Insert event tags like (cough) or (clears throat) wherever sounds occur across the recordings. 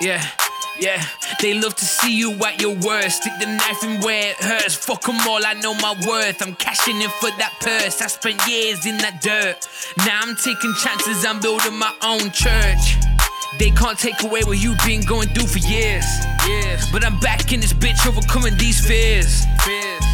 Yeah, yeah. They love to see you at your worst. Stick the knife in where it hurts. Fuck them all, I know my worth. I'm cashing in for that purse. I spent years in that dirt. Now I'm taking chances, I'm building my own church. They can't take away what you've been going through for years. Years. But I'm back in this bitch overcoming these fears.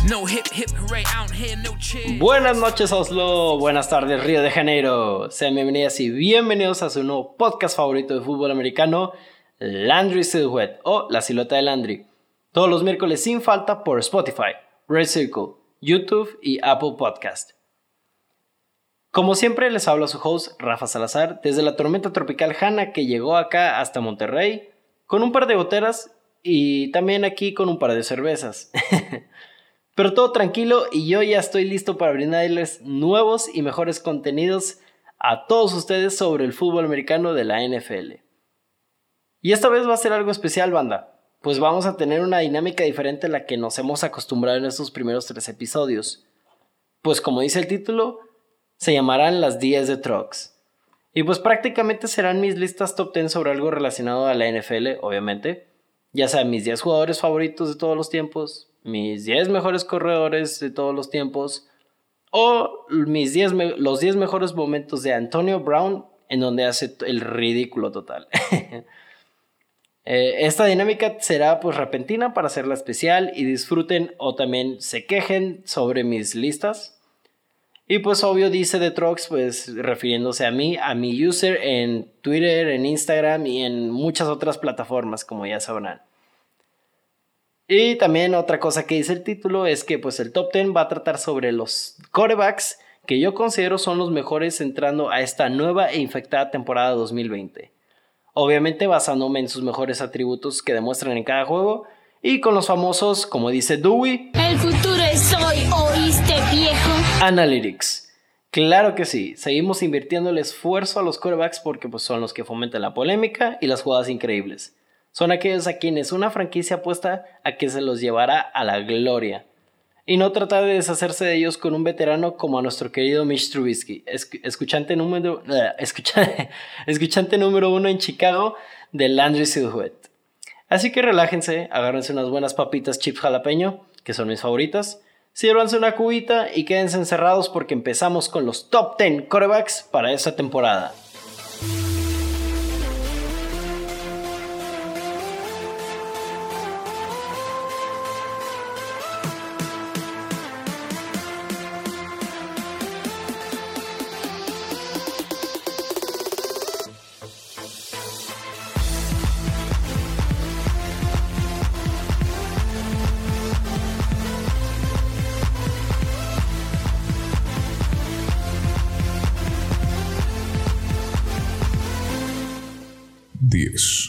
No hip hip hooray out here, no cheers. Buenas noches Oslo, buenas tardes Río de Janeiro. Sean bienvenidas y bienvenidos a su nuevo podcast favorito de fútbol americano, Landry Silhouette o La Silueta de Landry. Todos los miércoles sin falta por Spotify, Red Circle, YouTube y Apple Podcast. Como siempre les habla su host Rafa Salazar desde la tormenta tropical Hanna que llegó acá hasta Monterrey con un par de goteras y también aquí con un par de cervezas. (laughs) Pero todo tranquilo y yo ya estoy listo para brindarles nuevos y mejores contenidos a todos ustedes sobre el fútbol americano de la NFL. Y esta vez va a ser algo especial, banda, pues vamos a tener una dinámica diferente a la que nos hemos acostumbrado en estos primeros tres episodios. Pues como dice el título, se llamarán las 10 de Trucks. Y pues prácticamente serán mis listas top 10 sobre algo relacionado a la NFL, obviamente. Ya sea mis 10 jugadores favoritos de todos los tiempos, mis 10 mejores corredores de todos los tiempos, o mis 10 los 10 mejores momentos de Antonio Brown en donde hace el ridículo total. (laughs) Eh, esta dinámica será pues repentina para hacerla especial y disfruten o también se quejen sobre mis listas. Y pues obvio dice The Trox pues refiriéndose a mí, a mi user en Twitter, en Instagram y en muchas otras plataformas como ya sabrán. Y también otra cosa que dice el título es que pues el top 10 va a tratar sobre los corebacks que yo considero son los mejores entrando a esta nueva e infectada temporada 2020. Obviamente basándome en sus mejores atributos que demuestran en cada juego y con los famosos, como dice Dewey, El futuro es hoy, ¿oíste viejo? Analytics. Claro que sí, seguimos invirtiendo el esfuerzo a los quarterbacks porque pues, son los que fomentan la polémica y las jugadas increíbles. Son aquellos a quienes una franquicia apuesta a que se los llevará a la gloria. Y no tratar de deshacerse de ellos con un veterano como a nuestro querido Mitch Trubisky, escuchante número, (laughs) número uno en Chicago de Landry Silhouette. Así que relájense, agárrense unas buenas papitas chips jalapeño, que son mis favoritas, sírvanse una cubita y quédense encerrados porque empezamos con los top 10 corebacks para esta temporada.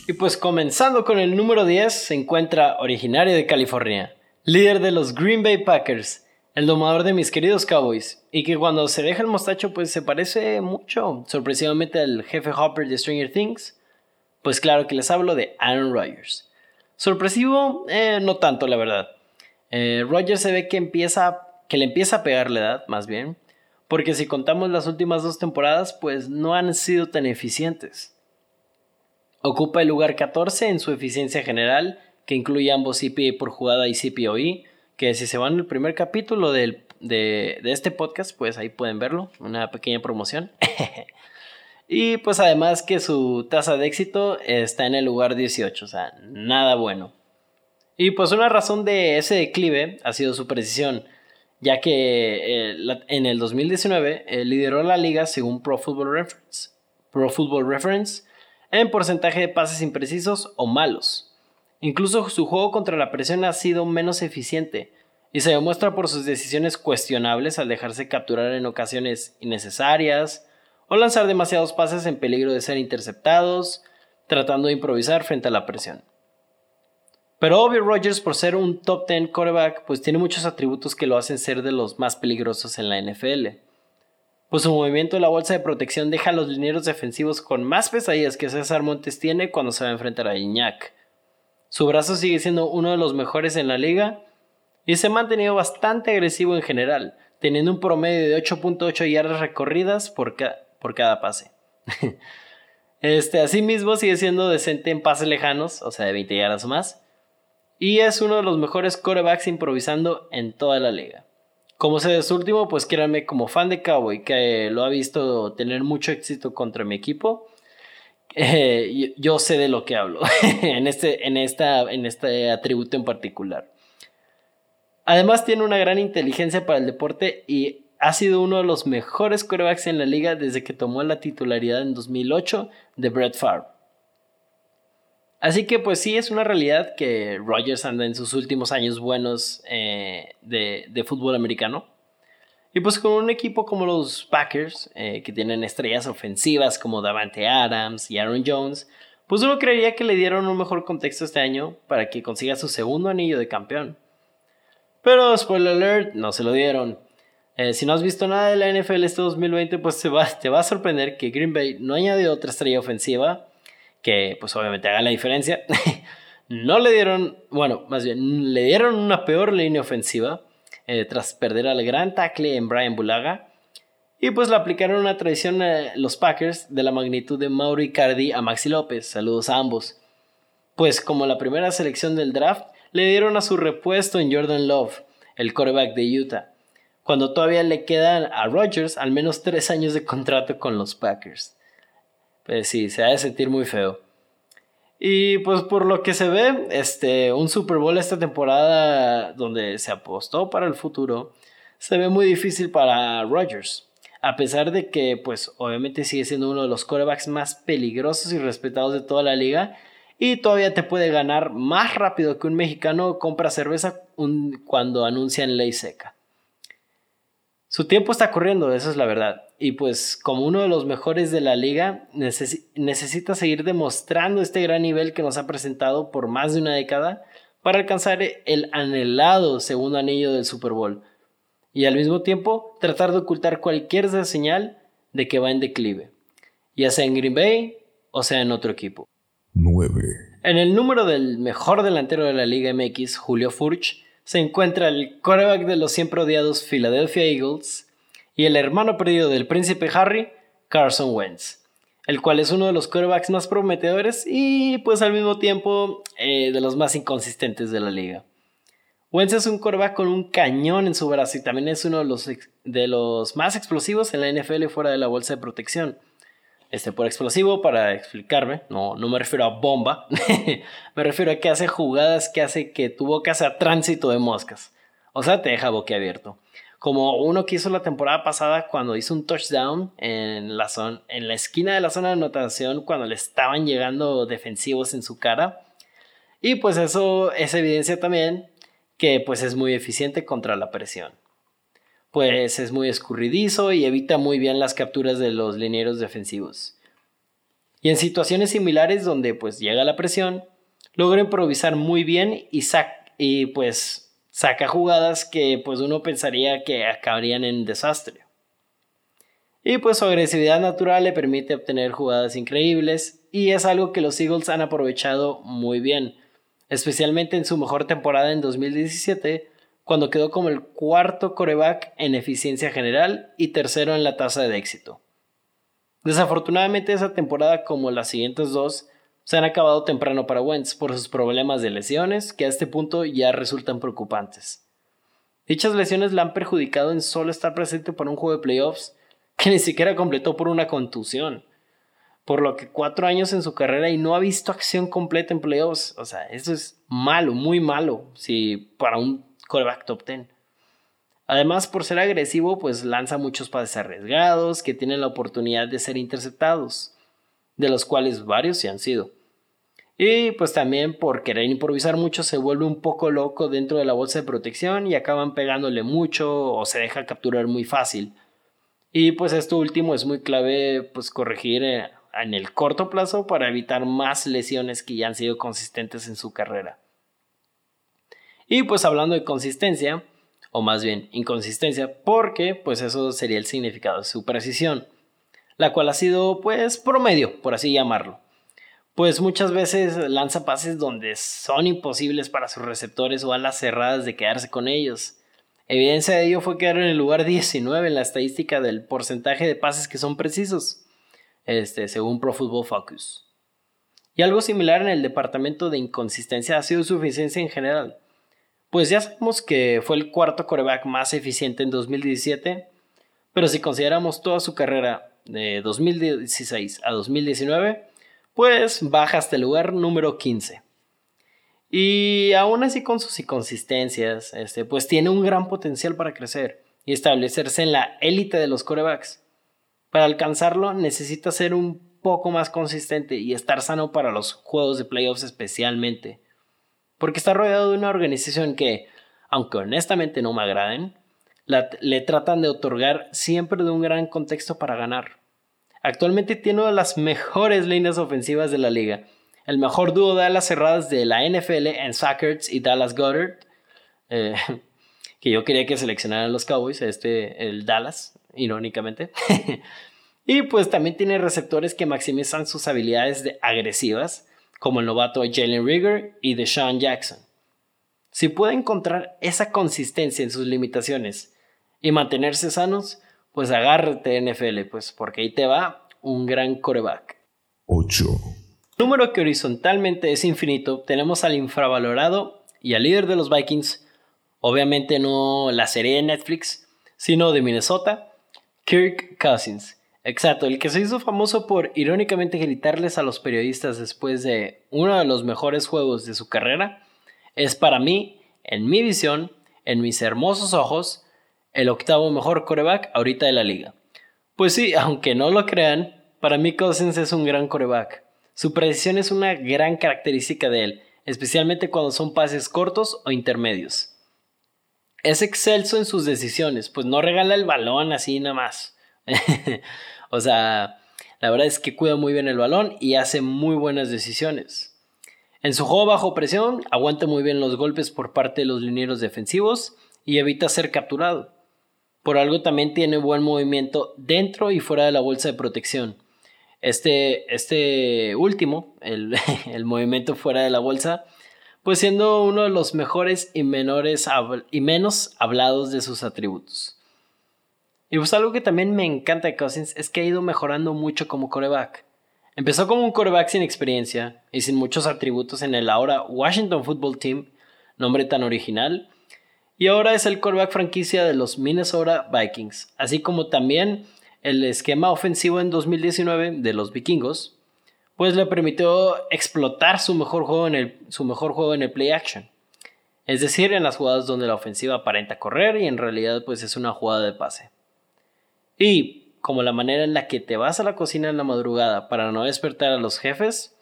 Y pues comenzando con el número 10 se encuentra originario de California, líder de los Green Bay Packers, el domador de mis queridos Cowboys, y que cuando se deja el mostacho pues se parece mucho, sorpresivamente al jefe Hopper de Stranger Things. Pues claro que les hablo de Aaron Rodgers. Sorpresivo, eh, no tanto la verdad. Eh, Rodgers se ve que empieza, que le empieza a pegar la edad, más bien, porque si contamos las últimas dos temporadas pues no han sido tan eficientes. Ocupa el lugar 14 en su eficiencia general, que incluye ambos CPA por jugada y CPOE, que si se van al primer capítulo de, de, este podcast, pues ahí pueden verlo, una pequeña promoción. (laughs) y pues además que su tasa de éxito está en el lugar 18, o sea, nada bueno. Y pues una razón de ese declive ha sido su precisión, ya que eh, en el 2019 eh, lideró la liga según Pro Football Reference. Pro Football Reference en porcentaje de pases imprecisos o malos. Incluso su juego contra la presión ha sido menos eficiente y se demuestra por sus decisiones cuestionables al dejarse capturar en ocasiones innecesarias o lanzar demasiados pases en peligro de ser interceptados, tratando de improvisar frente a la presión. Pero obvio Rogers por ser un top 10 quarterback pues tiene muchos atributos que lo hacen ser de los más peligrosos en la NFL pues su movimiento de la bolsa de protección deja a los linieros defensivos con más pesadillas que César Montes tiene cuando se va a enfrentar a Iñak. Su brazo sigue siendo uno de los mejores en la liga y se ha mantenido bastante agresivo en general, teniendo un promedio de 8.8 yardas recorridas por, por cada pase. (laughs) Este, asimismo, sigue siendo decente en pases lejanos, o sea, de 20 yardas o más. Y es uno de los mejores corebacks improvisando en toda la liga. Como sé de su último, pues créanme, como fan de Cowboy, que lo ha visto tener mucho éxito contra mi equipo, (laughs) eh, yo, sé de lo que hablo (laughs) en, este, en, esta, en este atributo en particular. Además, tiene una gran inteligencia para el deporte y ha sido uno de los mejores corebacks en la liga desde que tomó la titularidad en 2008 de Brett Favre. Así que pues sí es una realidad que Rogers anda en sus últimos años buenos eh, de, fútbol americano. Y pues con un equipo como los Packers, eh, que tienen estrellas ofensivas como Davante Adams y Aaron Jones, pues uno creería que le dieron un mejor contexto este año para que consiga su segundo anillo de campeón. Pero, spoiler alert, no se lo dieron. Eh, si no has visto nada de la NFL este 2020, pues te va, te va a sorprender que Green Bay no añadió otra estrella ofensiva que pues obviamente haga la diferencia. (laughs) no le dieron, bueno, más bien, le dieron una peor línea ofensiva eh, tras perder al gran tackle en Brian Bulaga. Y pues le aplicaron una tradición a los Packers de la magnitud de Mauro Icardi a Maxi López. Saludos a ambos. Pues como la primera selección del draft, le dieron a su repuesto en Jordan Love, el quarterback de Utah, cuando todavía le quedan a Rodgers al menos tres años de contrato con los Packers. Pues sí, se ha de sentir muy feo. Y pues por lo que se ve, este, un Super Bowl esta temporada donde se apostó para el futuro, se ve muy difícil para Rodgers. A pesar de que, pues obviamente sigue siendo uno de los quarterbacks más peligrosos y respetados de toda la liga. Y todavía te puede ganar más rápido que un mexicano compra cerveza cuando anuncian ley seca. Su tiempo está corriendo, esa es la verdad y pues como uno de los mejores de la liga necesita seguir demostrando este gran nivel que nos ha presentado por más de una década para alcanzar el anhelado segundo anillo del Super Bowl y al mismo tiempo tratar de ocultar cualquier señal de que va en declive, ya sea en Green Bay o sea en otro equipo. 9. En el número del mejor delantero de la Liga MX, Julio Furch, se encuentra el quarterback de los siempre odiados Philadelphia Eagles, y el hermano perdido del príncipe Harry, Carson Wentz, el cual es uno de los quarterbacks más prometedores y pues al mismo tiempo eh, de los más inconsistentes de la liga. Wentz es un quarterback con un cañón en su brazo y también es uno de los, de los más explosivos en la NFL fuera de la bolsa de protección. Este por explosivo, para explicarme, no, no me refiero a bomba, (laughs) me refiero a que hace jugadas que hace que tu boca sea tránsito de moscas. O sea, te deja boquiabierto como uno que hizo la temporada pasada cuando hizo un touchdown en la, en la esquina de la zona de anotación cuando le estaban llegando defensivos en su cara. Y pues eso es evidencia también que pues es muy eficiente contra la presión. Pues es muy escurridizo y evita muy bien las capturas de los linieros defensivos. Y en situaciones similares donde pues llega la presión, logra improvisar muy bien y, y pues saca jugadas que pues uno pensaría que acabarían en desastre. Y pues su agresividad natural le permite obtener jugadas increíbles y es algo que los Eagles han aprovechado muy bien, especialmente en su mejor temporada en 2017, cuando quedó como el cuarto coreback en eficiencia general y tercero en la tasa de éxito. Desafortunadamente esa temporada como las siguientes dos se han acabado temprano para Wentz por sus problemas de lesiones que a este punto ya resultan preocupantes. Dichas lesiones la han perjudicado en solo estar presente para un juego de playoffs que ni siquiera completó por una contusión, por lo que cuatro años en su carrera y no ha visto acción completa en playoffs. O sea, eso es malo, muy malo, si para un quarterback top 10. Además, por ser agresivo, pues lanza muchos pases arriesgados que tienen la oportunidad de ser interceptados, de los cuales varios se han sido. Y pues también por querer improvisar mucho se vuelve un poco loco dentro de la bolsa de protección y acaban pegándole mucho o se deja capturar muy fácil. Y pues esto último es muy clave pues corregir eh, en el corto plazo para evitar más lesiones que ya han sido consistentes en su carrera. Y pues hablando de consistencia, o más bien inconsistencia, porque pues eso sería el significado de su precisión, la cual ha sido pues promedio, por así llamarlo pues muchas veces lanza pases donde son imposibles para sus receptores o alas cerradas de quedarse con ellos. Evidencia de ello fue quedar en el lugar 19 en la estadística del porcentaje de pases que son precisos. este, según Pro Football Focus. Y algo similar en el departamento de inconsistencia ha sido su eficiencia en general. Pues ya sabemos que fue el cuarto coreback más eficiente en 2017, pero si consideramos toda su carrera de 2016 a 2019, pues baja hasta el lugar número 15. Y aún así con sus inconsistencias, este, pues tiene un gran potencial para crecer y establecerse en la élite de los corebacks. Para alcanzarlo necesita ser un poco más consistente y estar sano para los juegos de playoffs especialmente. Porque está rodeado de una organización que, aunque honestamente no me agraden, le tratan de otorgar siempre de un gran contexto para ganar. Actualmente tiene una de las mejores líneas ofensivas de la liga, el mejor dúo de alas cerradas de la NFL en Sackers y Dallas Goddard, eh, (laughs) que yo quería que seleccionaran los Cowboys, este, el Dallas, irónicamente. (laughs) y pues también tiene receptores que maximizan sus habilidades de agresivas, como el novato Jalen Rigger y Deshaun Jackson. Si puede encontrar esa consistencia en sus limitaciones y mantenerse sanos, pues agárrate NFL, pues porque ahí te va un gran coreback. 8. Número que horizontalmente es infinito, tenemos al infravalorado y al líder de los Vikings, obviamente no la serie de Netflix, sino de Minnesota, Kirk Cousins. Exacto, el que se hizo famoso por irónicamente gritarles a los periodistas después de uno de los mejores juegos de su carrera, es para mí, en mi visión, en mis hermosos ojos, el octavo mejor coreback ahorita de la liga. Pues sí, (laughs) aunque no lo crean, para mí Cousins es un gran coreback. Su precisión es una gran característica de él, especialmente cuando son pases cortos o intermedios. Es excelso en sus decisiones, pues no regala el balón así nada más. (laughs) O sea, la verdad es que cuida muy bien el balón y hace muy buenas decisiones. En su juego bajo presión, aguanta muy bien los golpes por parte de los linieros defensivos y evita ser capturado. Por algo también tiene buen movimiento dentro y fuera de la bolsa de protección. Este, este último, el, (laughs) movimiento fuera de la bolsa, pues siendo uno de los mejores y, menores y menos hablados de sus atributos. Y pues algo que también me encanta de Cousins es que ha ido mejorando mucho como coreback. Empezó como un coreback sin experiencia y sin muchos atributos en el ahora Washington Football Team, nombre tan original, y ahora es el coreback franquicia de los Minnesota Vikings, así como también el esquema ofensivo en 2019 de los vikingos, pues le permitió explotar su mejor juego en el, su mejor juego en el play action. Es decir, en las jugadas donde la ofensiva aparenta correr y en realidad pues es una jugada de pase. Y como la manera en la que te vas a la cocina en la madrugada para no despertar a los jefes,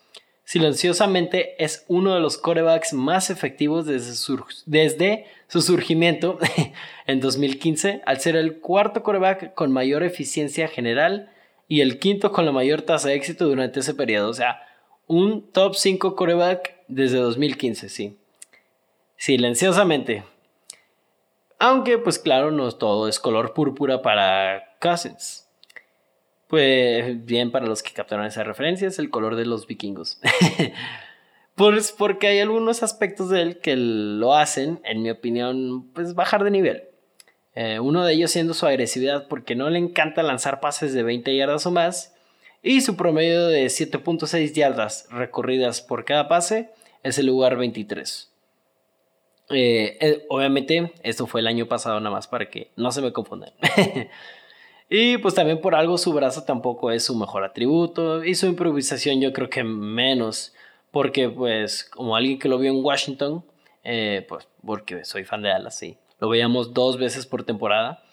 silenciosamente es uno de los corebacks más efectivos desde su, desde su surgimiento (laughs) en 2015, al ser el cuarto coreback con mayor eficiencia general y el quinto con la mayor tasa de éxito durante ese periodo. O sea, un top 5 coreback desde 2015, sí. Silenciosamente. Aunque, pues claro, no todo es color púrpura para Cousins. Pues bien, para los que captaron esa referencia, es el color de los vikingos. (laughs) pues porque hay algunos aspectos de él que lo hacen, en mi opinión, pues bajar de nivel. Eh, uno de ellos siendo su agresividad, porque no le encanta lanzar pases de 20 yardas o más, y su promedio de 7.6 yardas recorridas por cada pase es el lugar 23. Eh, eh, obviamente, esto fue el año pasado nada más para que no se me confundan. (laughs) y pues también por algo su brazo tampoco es su mejor atributo y su improvisación yo creo que menos. Porque pues como alguien que lo vio en Washington, eh, pues porque soy fan de Dallas, sí. Lo veíamos dos veces por temporada.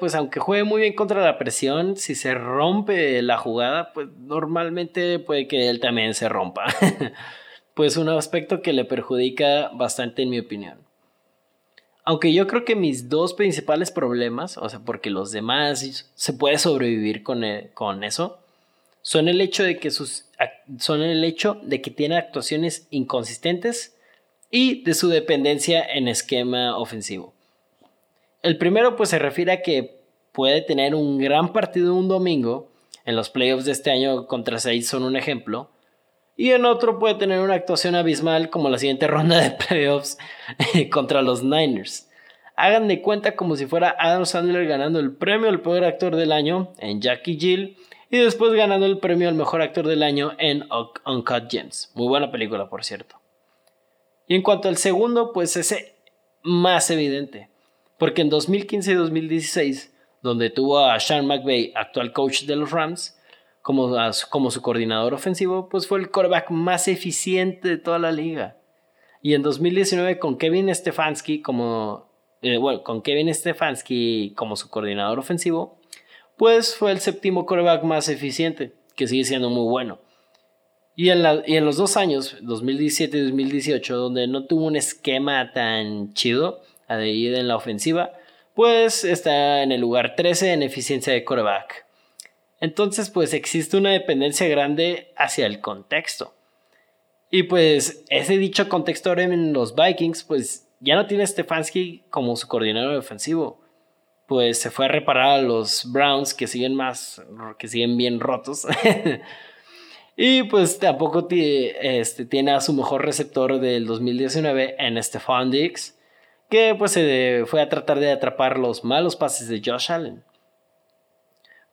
pues aunque juegue muy bien contra la presión, si se rompe la jugada, pues normalmente puede que él también se rompa. (laughs) pues un aspecto que le perjudica bastante en mi opinión. Aunque yo creo que mis dos principales problemas, o sea, porque los demás se puede sobrevivir con, e, con eso, son el hecho de que sus son el hecho de que tiene actuaciones inconsistentes y de su dependencia en esquema ofensivo. El primero pues se refiere a que puede tener un gran partido un domingo, en los playoffs de este año contra Saints son un ejemplo, y en otro puede tener una actuación abismal como la siguiente ronda de (laughs) playoffs contra los Niners. Hagan de cuenta como si fuera Adam Sandler ganando el premio al peor actor del año en Jackie Jill y después ganando el premio al mejor actor del año en Uncut Gems. Muy buena película, por cierto. Y en cuanto al segundo, pues ese más evidente, porque en 2015 y 2016, donde tuvo a Sean McVay, actual coach de los Rams, como, su coordinador ofensivo, pues fue el quarterback más eficiente de toda la liga. Y en 2019 con Kevin Stefanski como eh, bueno, con Kevin Stefanski como su coordinador ofensivo, pues fue el séptimo quarterback más eficiente, que sigue siendo muy bueno. Y en, los dos años, 2017 y 2018, donde no tuvo un esquema tan chido ir en la ofensiva, pues está en el lugar 13 en eficiencia de quarterback. Entonces, pues existe una dependencia grande hacia el contexto. Y pues ese dicho contexto en los Vikings, pues ya no tiene Stefanski como su coordinador ofensivo. Pues se fue a reparar a los Browns que siguen más, que siguen bien rotos. (laughs) y pues tampoco este, tiene a su mejor receptor del 2019 en Stefan Dix, que pues se fue a tratar de atrapar los malos pases de Josh Allen.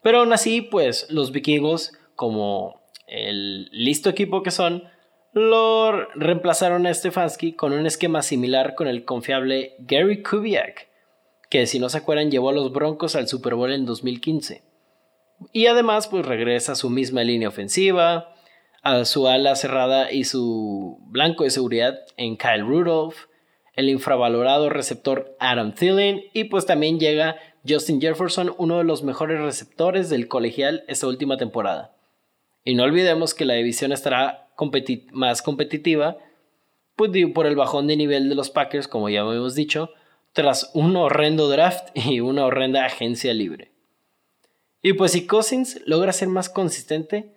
Pero aún así, pues los vikingos, como el listo equipo que son, lo reemplazaron a Stefanski con un esquema similar con el confiable Gary Kubiak, que si no se acuerdan llevó a los Broncos al Super Bowl en 2015. Y además pues regresa a su misma línea ofensiva, a su ala cerrada y su blanco de seguridad en Kyle Rudolph, el infravalorado receptor Adam Thielen y pues también llega Justin Jefferson, uno de los mejores receptores del colegial esta última temporada. Y no olvidemos que la división estará más competitiva, pues por el bajón de nivel de los Packers, como ya hemos dicho, tras un horrendo draft (laughs) y una horrenda agencia libre. Y pues si Cousins logra ser más consistente,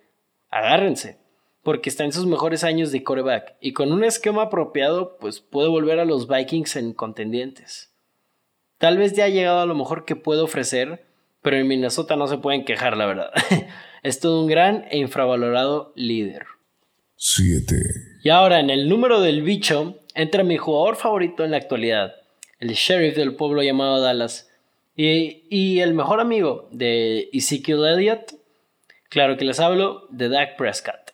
agárrense, porque está en sus mejores años de coreback y con un esquema apropiado, pues puede volver a los Vikings en contendientes. Tal vez ya ha llegado a lo mejor que puede ofrecer, pero en Minnesota no se pueden quejar, la verdad. (laughs) es todo un gran e infravalorado líder. 7. Y ahora en el número del bicho entra mi jugador favorito en la actualidad, el sheriff del pueblo llamado Dallas, y, el mejor amigo de Ezekiel Elliott, claro que les hablo de Dak Prescott.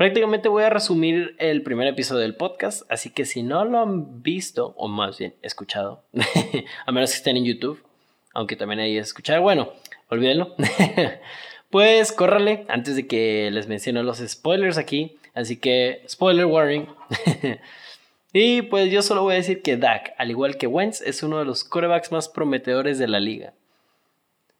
Prácticamente voy a resumir el primer episodio del podcast, así que si no lo han visto, o más bien escuchado, (laughs) a menos que estén en YouTube, aunque también hay escuchar, bueno, olvídenlo. (laughs) Pues córrale antes de que les mencione los spoilers aquí. Así que, spoiler warning. (laughs) y pues yo solo voy a decir que Dak, al igual que Wentz, es uno de los corebacks más prometedores de la liga.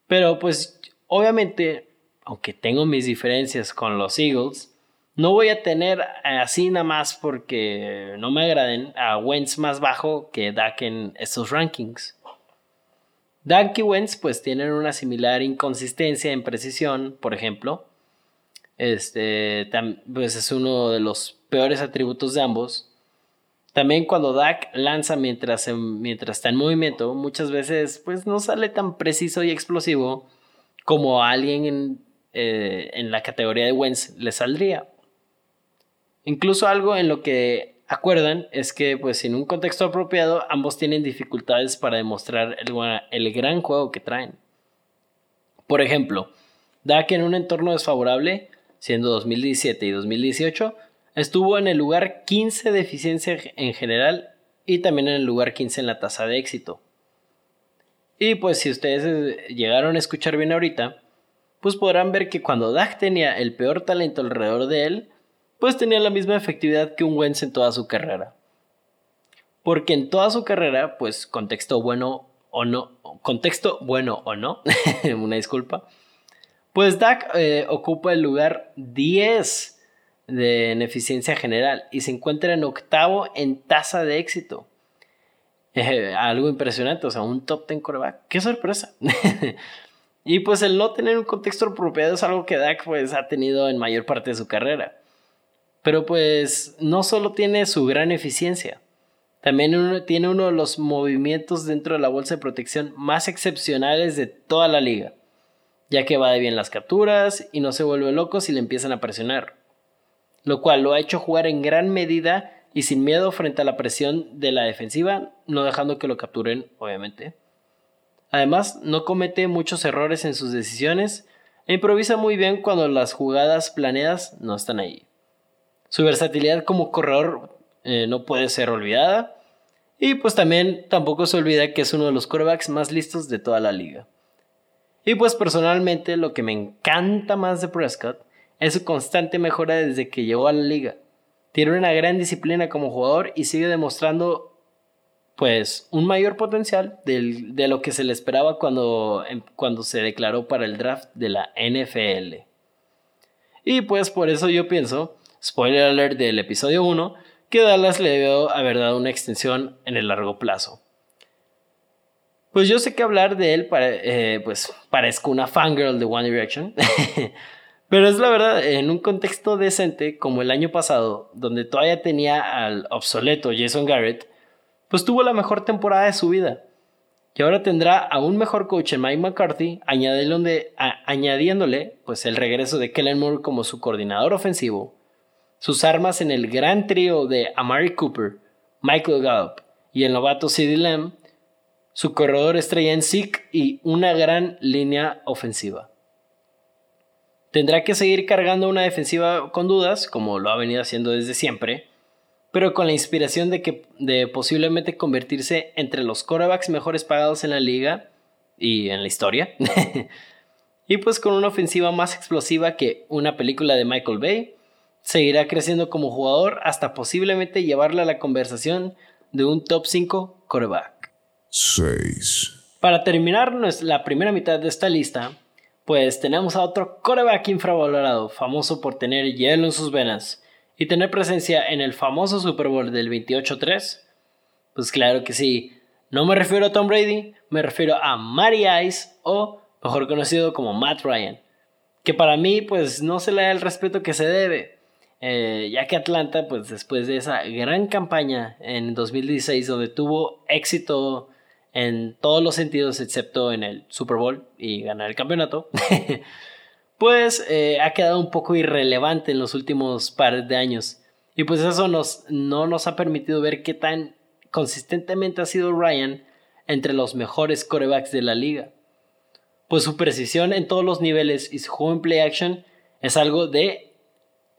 Pero pues, obviamente, aunque tengo mis diferencias con los Eagles, no voy a tener así nada más porque no me agraden a Wentz más bajo que Dak en estos rankings. Dak y Wentz pues tienen una similar inconsistencia en precisión, por ejemplo. Este, pues es uno de los peores atributos de ambos. También cuando Dak lanza mientras, mientras está en movimiento, muchas veces pues no sale tan preciso y explosivo como a alguien en, eh, en la categoría de Wentz le saldría. Incluso algo en lo que acuerdan es que pues en un contexto apropiado ambos tienen dificultades para demostrar el, gran juego que traen. Por ejemplo, Dak en un entorno desfavorable, siendo 2017 y 2018, estuvo en el lugar 15 de eficiencia en general y también en el lugar 15 en la tasa de éxito. Y pues si ustedes eh, llegaron a escuchar bien ahorita, pues podrán ver que cuando Dak tenía el peor talento alrededor de él, pues tenía la misma efectividad que un Wentz en toda su carrera. Porque en toda su carrera, pues contexto bueno o no, contexto bueno o no, (laughs) una disculpa, pues Dak eh, ocupa el lugar 10 de, en eficiencia general y se encuentra en octavo en tasa de éxito. Eh, algo impresionante, o sea, un top 10 coreback. ¡Qué sorpresa! (laughs) y pues el no tener un contexto apropiado es algo que Dak pues ha tenido en mayor parte de su carrera. Pero pues no solo tiene su gran eficiencia, también tiene uno de los movimientos dentro de la bolsa de protección más excepcionales de toda la liga, ya que va de bien las capturas y no se vuelve loco si le empiezan a presionar, lo cual lo ha hecho jugar en gran medida y sin miedo frente a la presión de la defensiva, no dejando que lo capturen, obviamente. Además, no comete muchos errores en sus decisiones e improvisa muy bien cuando las jugadas planeadas no están ahí. Su versatilidad como corredor eh, no puede ser olvidada. Y pues también tampoco se olvida que es uno de los quarterbacks más listos de toda la liga. Y pues personalmente lo que me encanta más de Prescott es su constante mejora desde que llegó a la liga. Tiene una gran disciplina como jugador y sigue demostrando pues un mayor potencial de lo que se le esperaba cuando, em, cuando se declaró para el draft de la NFL. Y pues por eso yo pienso, spoiler alert del episodio 1, que Dallas le debió haber dado una extensión en el largo plazo. Pues yo sé que hablar de él eh, pues parezco una fangirl de One Direction, (laughs) pero es la verdad, en un contexto decente como el año pasado, donde todavía tenía al obsoleto Jason Garrett, pues tuvo la mejor temporada de su vida. Y ahora tendrá a un mejor coach en Mike McCarthy, añadiéndole, añadiéndole pues, el regreso de Kellen Moore como su coordinador ofensivo, sus armas en el gran trío de Amari Cooper, Michael Gallup y el novato CeeDee Lamb, su corredor estrella en Zeke y una gran línea ofensiva. Tendrá que seguir cargando una defensiva con dudas, como lo ha venido haciendo desde siempre, pero con la inspiración de que de posiblemente convertirse entre los quarterbacks mejores pagados en la liga y en la historia. (laughs) y pues con una ofensiva más explosiva que una película de Michael Bay, seguirá creciendo como jugador hasta posiblemente llevarle a la conversación de un top 5 quarterback. 6. Para terminar la primera mitad de esta lista, pues tenemos a otro quarterback infravalorado, famoso por tener hielo en sus venas y tener presencia en el famoso Super Bowl del 28-3? Pues claro que sí. No me refiero a Tom Brady, me refiero a Matty Ice o mejor conocido como Matt Ryan, que para mí pues no se le da el respeto que se debe, eh, ya que Atlanta pues después de esa gran campaña en 2016 donde tuvo éxito en todos los sentidos excepto en el Super Bowl y ganar el campeonato, (laughs) pues eh, ha quedado un poco irrelevante en los últimos pares de años. Y pues eso nos, no nos ha permitido ver qué tan consistentemente ha sido Ryan entre los mejores corebacks de la liga. Pues su precisión en todos los niveles y su juego play action es algo de,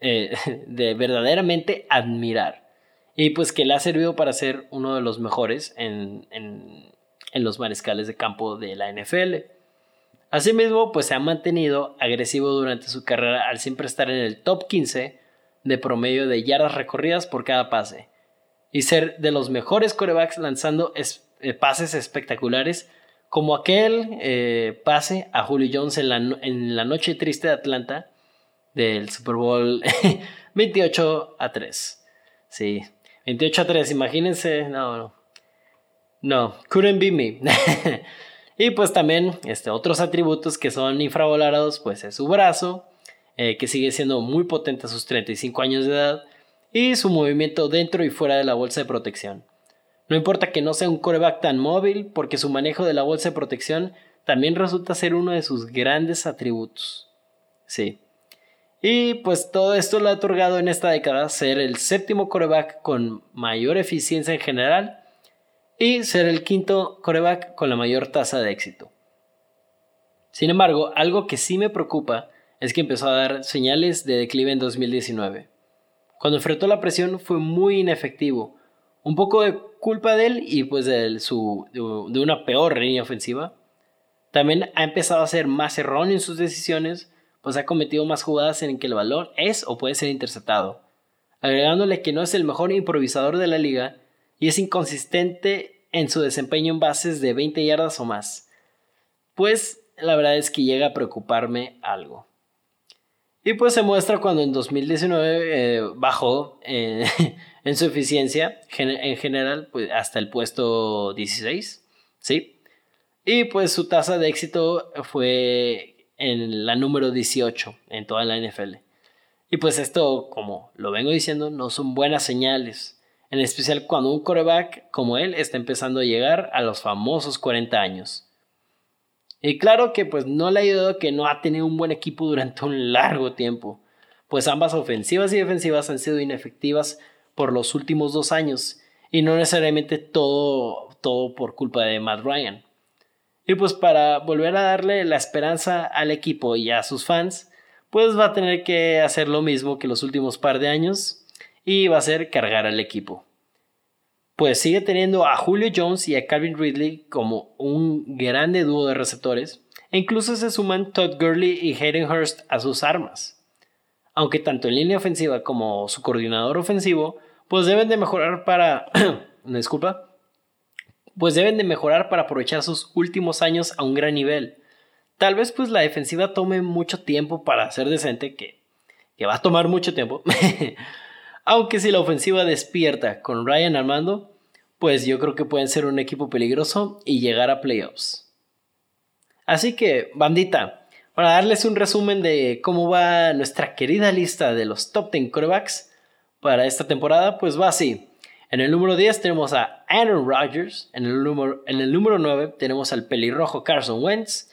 eh, (laughs) de verdaderamente admirar. Y pues que le ha servido para ser uno de los mejores en, en, los mariscales de campo de la NFL. Asimismo, pues se ha mantenido agresivo durante su carrera al siempre estar en el top 15 de promedio de yardas recorridas por cada pase y ser de los mejores corebacks lanzando eh, pases espectaculares como aquel eh, pase a Julio Jones en la, en la noche triste de Atlanta del Super Bowl (laughs) 28 a 3. Sí, 28 a 3, imagínense, no, no, no, couldn't be me. (laughs) Y pues también este, otros atributos que son infravalorados, pues es su brazo, eh, que sigue siendo muy potente a sus 35 años de edad, y su movimiento dentro y fuera de la bolsa de protección. No importa que no sea un coreback tan móvil, porque su manejo de la bolsa de protección también resulta ser uno de sus grandes atributos. Sí. Y pues todo esto le ha otorgado en esta década ser el séptimo coreback con mayor eficiencia en general y ser el quinto coreback con la mayor tasa de éxito. Sin embargo, algo que sí me preocupa es que empezó a dar señales de declive en 2019. Cuando enfrentó la presión fue muy inefectivo, un poco de culpa de él y pues de, su, de una peor línea ofensiva. También ha empezado a ser más erróneo en sus decisiones, pues ha cometido más jugadas en que el balón es o puede ser interceptado, agregándole que no es el mejor improvisador de la liga y es inconsistente en su desempeño en bases de 20 yardas o más. Pues la verdad es que llega a preocuparme algo. Y pues se muestra cuando en 2019 eh, bajó eh, (laughs) en su eficiencia en general pues hasta el puesto 16, ¿sí? Y pues su tasa de éxito fue en la número 18 en toda la NFL. Y pues esto, como lo vengo diciendo, no son buenas señales en especial cuando un coreback como él está empezando a llegar a los famosos 40 años. Y claro que pues no le ha ayudado que no ha tenido un buen equipo durante un largo tiempo, pues ambas ofensivas y defensivas han sido inefectivas por los últimos dos años y no necesariamente todo, todo por culpa de Matt Ryan. Y pues para volver a darle la esperanza al equipo y a sus fans, pues va a tener que hacer lo mismo que los últimos par de años y va a ser cargar al equipo. Pues sigue teniendo a Julio Jones y a Calvin Ridley como un grande dúo de receptores, e incluso se suman Todd Gurley y Hayden Hurst a sus armas. Aunque tanto en línea ofensiva como su coordinador ofensivo, pues deben de mejorar para... (clears throat) disculpa. Pues deben de mejorar para aprovechar sus últimos años a un gran nivel. Tal vez pues la defensiva tome mucho tiempo para ser decente, que, que va a tomar mucho tiempo. (laughs) Aunque si la ofensiva despierta con Ryan Armando, pues yo creo que pueden ser un equipo peligroso y llegar a playoffs. Así que, bandita, para darles un resumen de cómo va nuestra querida lista de los top 10 quarterbacks para esta temporada, pues va así. En el número 10 tenemos a Aaron Rodgers, en el número, en el número 9 tenemos al pelirrojo Carson Wentz,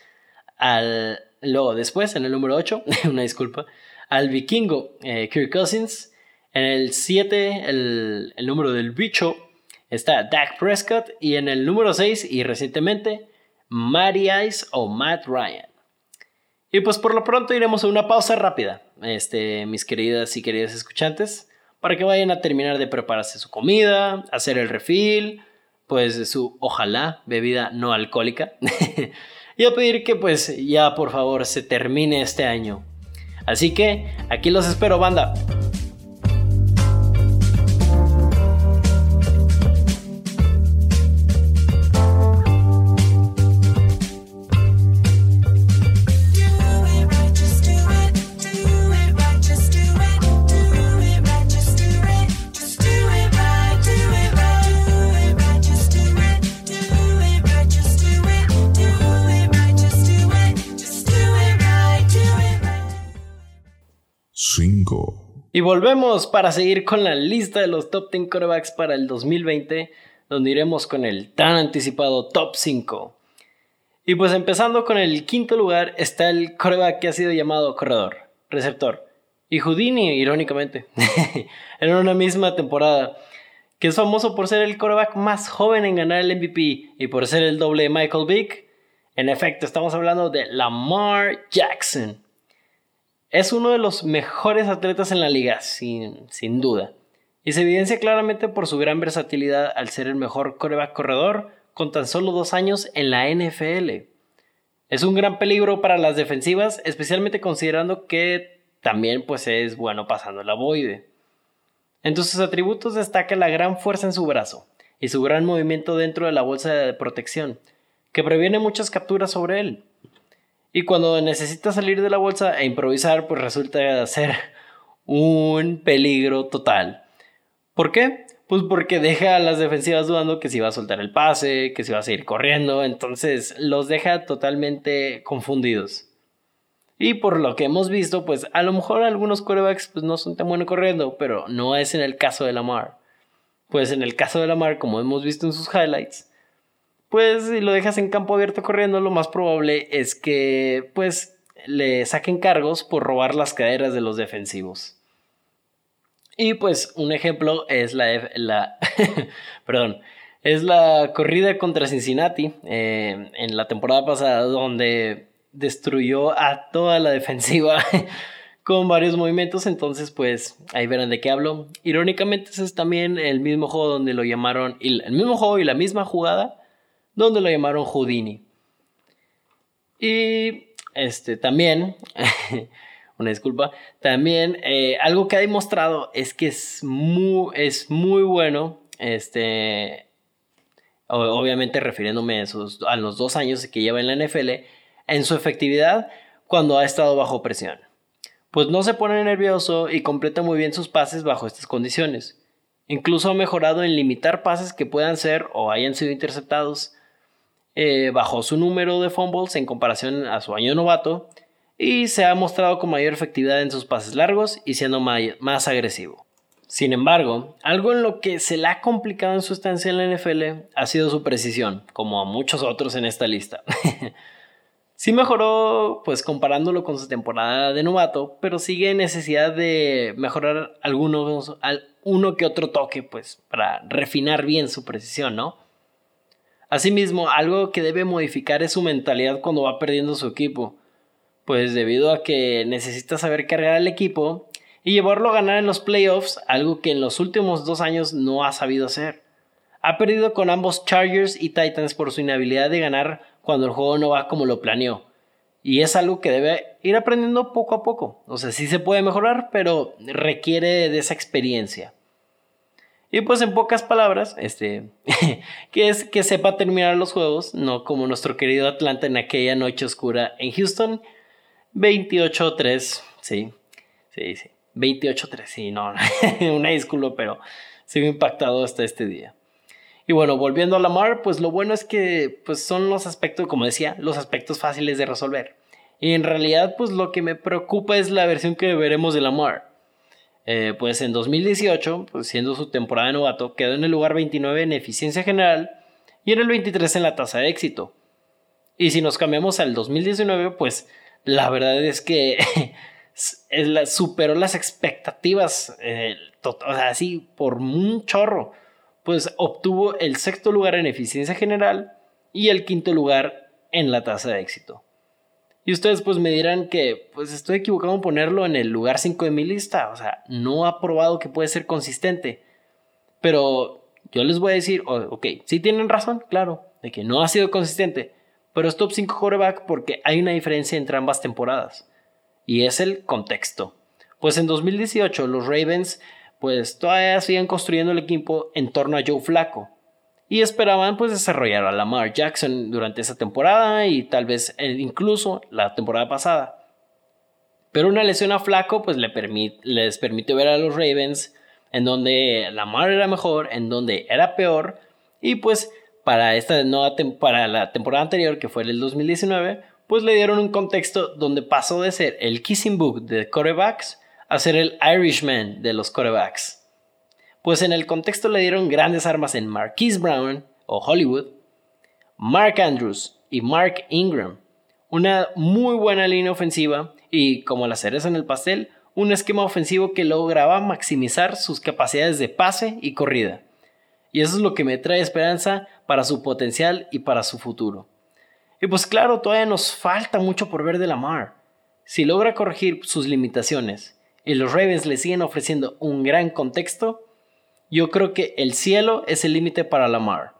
al, luego después en el número 8, (laughs) una disculpa, al vikingo eh, Kirk Cousins, en el 7 el, el número del bicho está Dak Prescott. Y en el número 6 y recientemente Matty Ice o Matt Ryan. Y pues por lo pronto iremos a una pausa rápida, este, mis queridas y queridos escuchantes, para que vayan a terminar de prepararse su comida, hacer el refill, pues su ojalá bebida no alcohólica. (laughs) y a pedir que pues ya por favor se termine este año. Así que aquí los espero, banda. Y volvemos para seguir con la lista de los top 10 corebacks para el 2020, donde iremos con el tan anticipado top 5. Y pues empezando con el quinto lugar está el coreback que ha sido llamado corredor, receptor. Y Houdini, irónicamente, (laughs) en una misma temporada, que es famoso por ser el coreback más joven en ganar el MVP y por ser el doble de Michael Vick. En efecto, estamos hablando de Lamar Jackson. Es uno de los mejores atletas en la liga, sin, sin duda. Y se evidencia claramente por su gran versatilidad al ser el mejor coreback corredor con tan solo dos años en la NFL. Es un gran peligro para las defensivas, especialmente considerando que también pues, es bueno pasando la boide. Entre sus atributos destaca la gran fuerza en su brazo y su gran movimiento dentro de la bolsa de protección, que previene muchas capturas sobre él. Y cuando necesita salir de la bolsa e improvisar, pues resulta ser un peligro total. ¿Por qué? Pues porque deja a las defensivas dudando que si va a soltar el pase, que si va a seguir corriendo, entonces los deja totalmente confundidos. Y por lo que hemos visto, pues a lo mejor algunos quarterbacks pues, no son tan buenos corriendo, pero no es en el caso de Lamar. Pues en el caso de Lamar, como hemos visto en sus highlights, pues si lo dejas en campo abierto corriendo, lo más probable es que pues le saquen cargos por robar las caderas de los defensivos. Y pues un ejemplo es la, la (laughs) perdón, es la corrida contra Cincinnati eh, en la temporada pasada donde destruyó a toda la defensiva (laughs) con varios movimientos, entonces pues ahí verán de qué hablo. Irónicamente ese es también el mismo juego donde lo llamaron, el mismo juego y la misma jugada donde lo llamaron Houdini. Y este también, (laughs) una disculpa, también eh, algo que ha demostrado es que es muy, es muy bueno, este, obviamente refiriéndome a, a los dos años que lleva en la NFL, en su efectividad cuando ha estado bajo presión. Pues no se pone nervioso y completa muy bien sus pases bajo estas condiciones. Incluso ha mejorado en limitar pases que puedan ser o hayan sido interceptados eh, bajó su número de fumbles en comparación a su año novato y se ha mostrado con mayor efectividad en sus pases largos y siendo más agresivo. Sin embargo, algo en lo que se le ha complicado en su estancia en la NFL ha sido su precisión, como a muchos otros en esta lista. (laughs) sí mejoró, pues comparándolo con su temporada de novato, pero sigue en necesidad de mejorar algunos, uno que otro toque, pues para refinar bien su precisión, ¿no? Asimismo, algo que debe modificar es su mentalidad cuando va perdiendo su equipo, pues debido a que necesita saber cargar al equipo y llevarlo a ganar en los playoffs, algo que en los últimos dos años no ha sabido hacer. Ha perdido con ambos Chargers y Titans por su inhabilidad de ganar cuando el juego no va como lo planeó. Y es algo que debe ir aprendiendo poco a poco. O sea, sí se puede mejorar, pero requiere de esa experiencia. Y pues en pocas palabras, este, (laughs) que es que sepa terminar los juegos, no como nuestro querido Atlanta en aquella noche oscura en Houston. 28-3, sí, sí, sí. 28-3, sí, no, (laughs) una disculpa, pero sigo impactado hasta este día. Y bueno, volviendo a Lamar, pues lo bueno es que pues son los aspectos, como decía, los aspectos fáciles de resolver. Y en realidad, pues lo que me preocupa es la versión que veremos de Lamar. Eh, pues en 2018, pues siendo su temporada de novato, quedó en el lugar 29 en eficiencia general y en el 23 en la tasa de éxito. Y si nos cambiamos al 2019, pues la verdad es que (laughs) superó las expectativas, eh, así por un chorro pues obtuvo el sexto lugar en eficiencia general y el quinto lugar en la tasa de éxito. Y ustedes pues me dirán que pues estoy equivocado en ponerlo en el lugar 5 de mi lista, o sea, no ha probado que puede ser consistente. Pero yo les voy a decir, ok, sí tienen razón, claro, de que no ha sido consistente, pero es top 5 quarterback porque hay una diferencia entre ambas temporadas. Y es el contexto. Pues en 2018 los Ravens pues todavía siguen construyendo el equipo en torno a Joe Flaco. Y esperaban pues desarrollar a Lamar Jackson durante esa temporada y tal vez incluso la temporada pasada. Pero una lesión a Flaco pues le les permite ver a los Ravens en donde Lamar era mejor, en donde era peor. Y pues para, esta nueva para la temporada anterior, que fue el 2019, pues le dieron un contexto donde pasó de ser el kissing book de corebacks a ser el Irishman de los quarterbacks. Pues en el contexto le dieron grandes armas en Marquise Brown o Hollywood, Mark Andrews y Mark Ingram. Una muy buena línea ofensiva y, como la cereza en el pastel, un esquema ofensivo que lograba maximizar sus capacidades de pase y corrida. Y eso es lo que me trae esperanza para su potencial y para su futuro. Y pues claro, todavía nos falta mucho por ver de Lamar. Si logra corregir sus limitaciones y los Ravens le siguen ofreciendo un gran contexto, yo creo que el cielo es el límite para Lamar.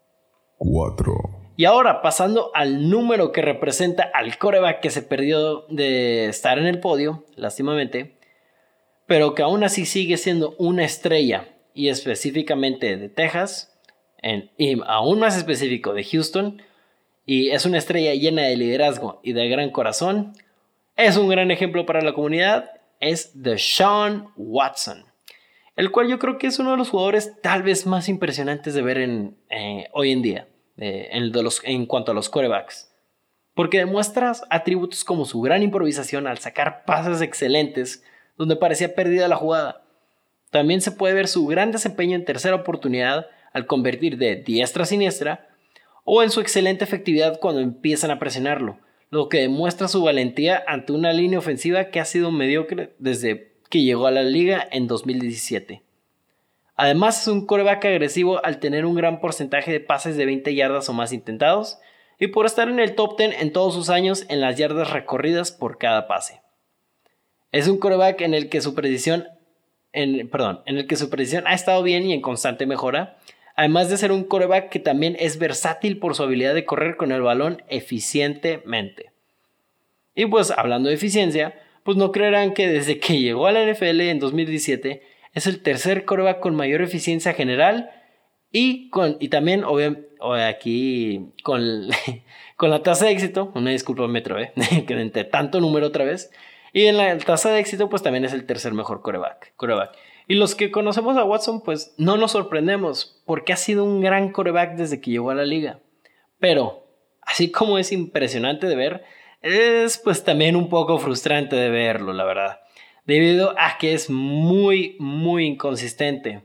4. Y ahora, pasando al número que representa al coreback que se perdió de estar en el podio, lástimamente, pero que aún así sigue siendo una estrella, y específicamente de Texas, y aún más específico de Houston, y es una estrella llena de liderazgo y de gran corazón, es un gran ejemplo para la comunidad es Sean Watson, el cual yo creo que es uno de los jugadores tal vez más impresionantes de ver en, eh, hoy en día en, en cuanto a los corebacks. Porque demuestra atributos como su gran improvisación al sacar pases excelentes donde parecía perdida la jugada. También se puede ver su gran desempeño en tercera oportunidad al convertir de diestra a siniestra o en su excelente efectividad cuando empiezan a presionarlo lo que demuestra su valentía ante una línea ofensiva que ha sido mediocre desde que llegó a la liga en 2017. Además es un coreback agresivo al tener un gran porcentaje de pases de 20 yardas o más intentados y por estar en el top 10 en todos sus años en las yardas recorridas por cada pase. Es un coreback en el que su precisión, en, perdón, en el que su precisión ha estado bien y en constante mejora, además de ser un coreback que también es versátil por su habilidad de correr con el balón eficientemente. Y pues hablando de eficiencia, pues no creerán que desde que llegó a la NFL en 2017 es el tercer coreback con mayor eficiencia general y, con, y también aquí con, (laughs) con la tasa de éxito, una disculpa metro, ¿eh? (laughs) que entre tanto número otra vez, y en la tasa de éxito pues también es el tercer mejor coreback. coreback. Y los que conocemos a Watson, pues no nos sorprendemos, porque ha sido un gran coreback desde que llegó a la liga. Pero, así como es impresionante de ver, es pues también un poco frustrante de verlo, la verdad. Debido a que es muy, muy inconsistente.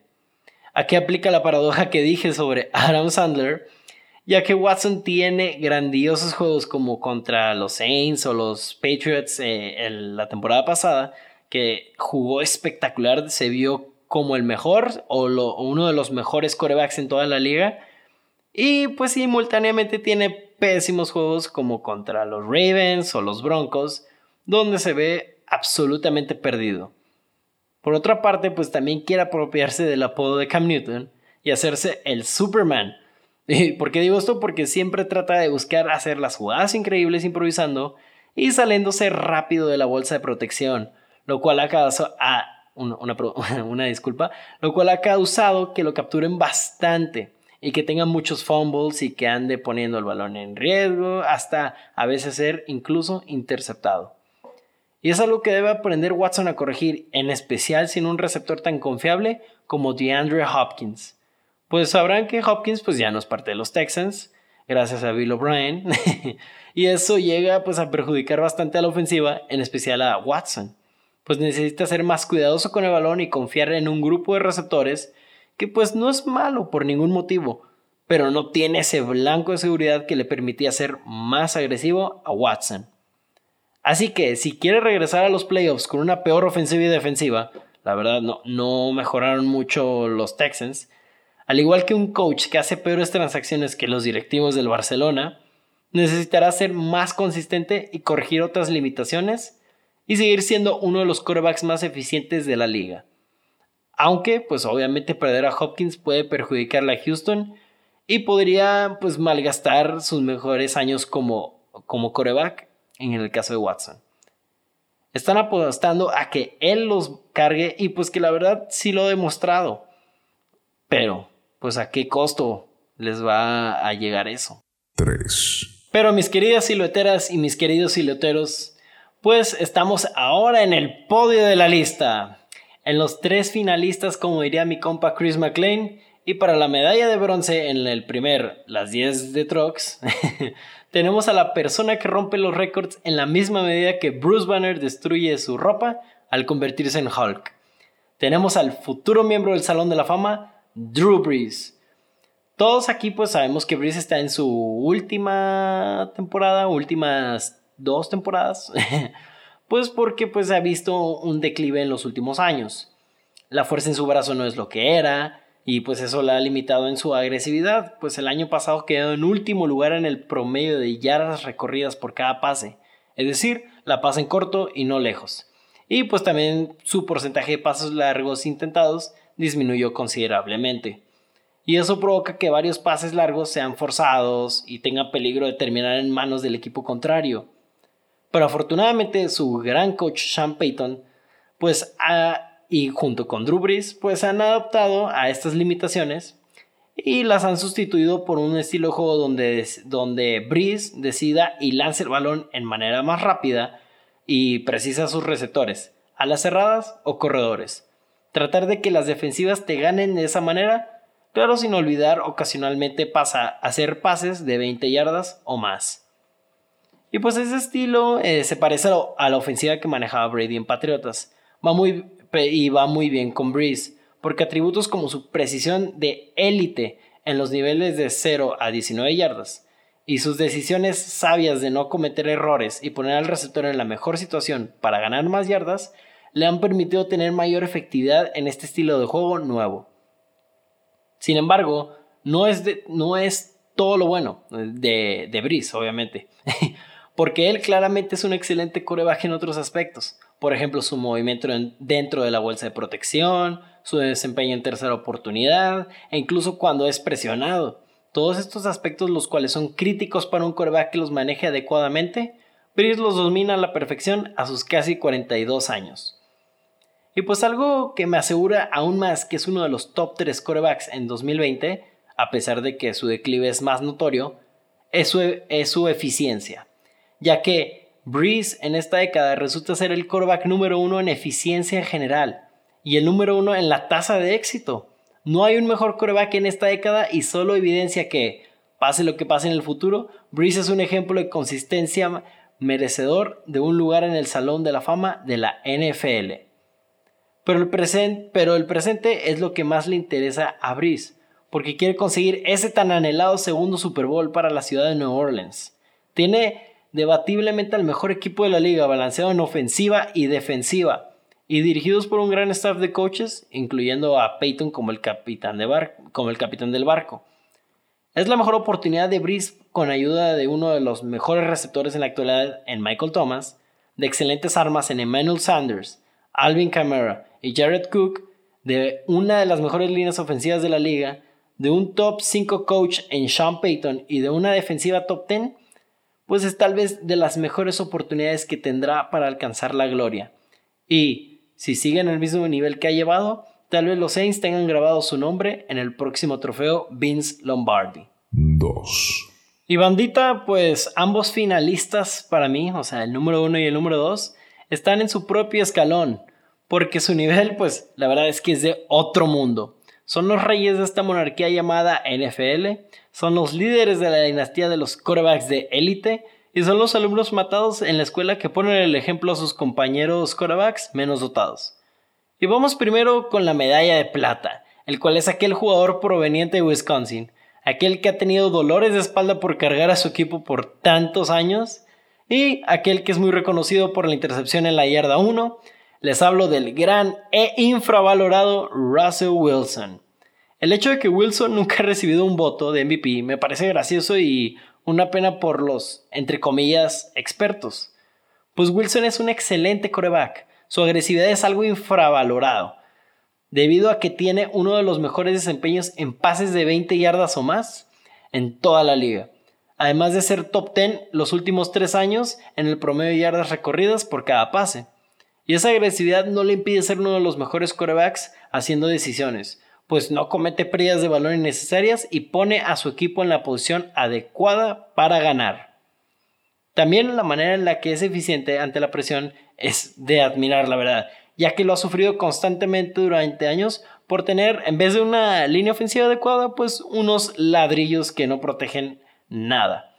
Aquí aplica la paradoja que dije sobre Adam Sandler, ya que Watson tiene grandiosos juegos como contra los Saints o los Patriots eh, en la temporada pasada, que jugó espectacular, se vio como el mejor o, uno de los mejores corebacks en toda la liga. Y pues simultáneamente tiene pésimos juegos como contra los Ravens o los Broncos, donde se ve absolutamente perdido. Por otra parte, pues también quiere apropiarse del apodo de Cam Newton y hacerse el Superman. (laughs) ¿Y por qué digo esto? Porque siempre trata de buscar hacer las jugadas increíbles improvisando y saliéndose rápido de la bolsa de protección, lo cual ha causado, una, (laughs) una, disculpa, lo cual ha causado que lo capturen bastante y que tenga muchos fumbles y que ande poniendo el balón en riesgo hasta a veces ser incluso interceptado. Y es algo que debe aprender Watson a corregir, en especial sin un receptor tan confiable como DeAndre Hopkins. Pues sabrán que Hopkins pues ya no es parte de los Texans, gracias a Bill O'Brien, (laughs) y eso llega pues a perjudicar bastante a la ofensiva, en especial a Watson, pues necesita ser más cuidadoso con el balón y confiar en un grupo de receptores que pues no es malo por ningún motivo, pero no tiene ese blanco de seguridad que le permitía ser más agresivo a Watson. Así que si quiere regresar a los playoffs con una peor ofensiva y defensiva, la verdad no, no mejoraron mucho los Texans, al igual que un coach que hace peores transacciones que los directivos del Barcelona, necesitará ser más consistente y corregir otras limitaciones y seguir siendo uno de los quarterbacks más eficientes de la liga. Aunque, pues obviamente perder a Hopkins puede perjudicarle a Houston y podría pues malgastar sus mejores años como, como coreback en el caso de Watson. Están apostando a que él los cargue y pues que la verdad sí lo ha demostrado. Pero, pues a qué costo les va a llegar eso. 3. Pero mis queridas silueteras y mis queridos silueteros, pues estamos ahora en el podio de la lista. En los tres finalistas, como diría mi compa Chris McLean, y para la medalla de bronce en el primer, las 10 de Trucks, (laughs) tenemos a la persona que rompe los récords en la misma medida que Bruce Banner destruye su ropa al convertirse en Hulk. Tenemos al futuro miembro del Salón de la Fama, Drew Brees. Todos aquí pues sabemos que Brees está en su última temporada, últimas dos temporadas, (laughs) pues porque pues ha visto un declive en los últimos años. La fuerza en su brazo no es lo que era y pues eso la ha limitado en su agresividad, pues el año pasado quedó en último lugar en el promedio de yardas recorridas por cada pase, es decir, la pasa en corto y no lejos. Y pues también su porcentaje de pasos largos intentados disminuyó considerablemente. Y eso provoca que varios pases largos sean forzados y tengan peligro de terminar en manos del equipo contrario. Pero afortunadamente su gran coach Sean Payton, pues y junto con Drew Brees, pues han adaptado a estas limitaciones y las han sustituido por un estilo de juego donde, donde Brees decida y lance el balón en manera más rápida y precisa a sus receptores, a las cerradas o corredores tratar de que las defensivas te ganen de esa manera, claro sin olvidar ocasionalmente pasa a hacer pases de 20 yardas o más. Y pues ese estilo eh, se parece a, la ofensiva que manejaba Brady en Patriotas. Va muy, y va muy bien con Breeze, porque atributos como su precisión de élite en los niveles de 0 a 19 yardas y sus decisiones sabias de no cometer errores y poner al receptor en la mejor situación para ganar más yardas le han permitido tener mayor efectividad en este estilo de juego nuevo. Sin embargo, no es, no es todo lo bueno de, de Brice, obviamente, (laughs) porque él claramente es un excelente corebaje en otros aspectos. Por ejemplo, su movimiento dentro de la bolsa de protección, su desempeño en tercera oportunidad e incluso cuando es presionado. Todos estos aspectos los cuales son críticos para un coreback que los maneje adecuadamente, Brice los domina a la perfección a sus casi 42 años. Y pues algo que me asegura aún más que es uno de los top 3 corebacks en 2020, a pesar de que su declive es más notorio, es su eficiencia. Ya que Breeze en esta década resulta ser el coreback número uno en eficiencia en general y el número uno en la tasa de éxito. No hay un mejor coreback en esta década y solo evidencia que, pase lo que pase en el futuro, Breeze es un ejemplo de consistencia merecedor de un lugar en el Salón de la Fama de la NFL. Pero el, pero el presente es lo que más le interesa a Brice, porque quiere conseguir ese tan anhelado segundo Super Bowl para la ciudad de New Orleans. Tiene debatiblemente al mejor equipo de la liga, balanceado en ofensiva y defensiva, y dirigidos por un gran staff de coaches, incluyendo a Peyton como el capitán, del barco. Es la mejor oportunidad de Breeze con ayuda de uno de los mejores receptores en la actualidad en Michael Thomas, de excelentes armas en Emmanuel Sanders, Alvin Kamara y Jared Cook, de una de las mejores líneas ofensivas de la liga, de un top 5 coach en Sean Payton y de una defensiva top 10, pues es tal vez de las mejores oportunidades que tendrá para alcanzar la gloria. Y si sigue en el mismo nivel que ha llevado, tal vez los Saints tengan grabado su nombre en el próximo trofeo Vince Lombardi. 2. Y bandita, pues ambos finalistas para mí, o sea, el número uno y el número dos, están en su propio escalón, porque su nivel, pues la verdad es que es de otro mundo. Son los reyes de esta monarquía llamada NFL, son los líderes de la dinastía de los quarterbacks de élite y son los alumnos matados en la escuela que ponen el ejemplo a sus compañeros quarterbacks menos dotados. Y vamos primero con la medalla de plata, el cual es aquel jugador proveniente de Wisconsin, aquel que ha tenido dolores de espalda por cargar a su equipo por tantos años y aquel que es muy reconocido por la intercepción en la yarda 1, les hablo del gran e infravalorado Russell Wilson. El hecho de que Wilson nunca (laughs) ha recibido un voto de MVP me parece gracioso y una pena por los, entre comillas, expertos. Pues Wilson es un excelente coreback. Su agresividad es algo infravalorado, debido a que tiene uno de los mejores desempeños en pases de 20 yardas o más en toda la liga. Además de ser top 10 los últimos tres años en el promedio de yardas recorridas por cada pase. Y esa agresividad no le impide ser uno de los mejores quarterbacks haciendo decisiones, pues no comete pérdidas de valor innecesarias y pone a su equipo en la posición adecuada para ganar. También la manera en la que es eficiente ante la presión es de admirar, la verdad, ya que lo ha sufrido constantemente durante años por tener, en vez de una línea ofensiva adecuada, pues unos ladrillos que no protegen nada.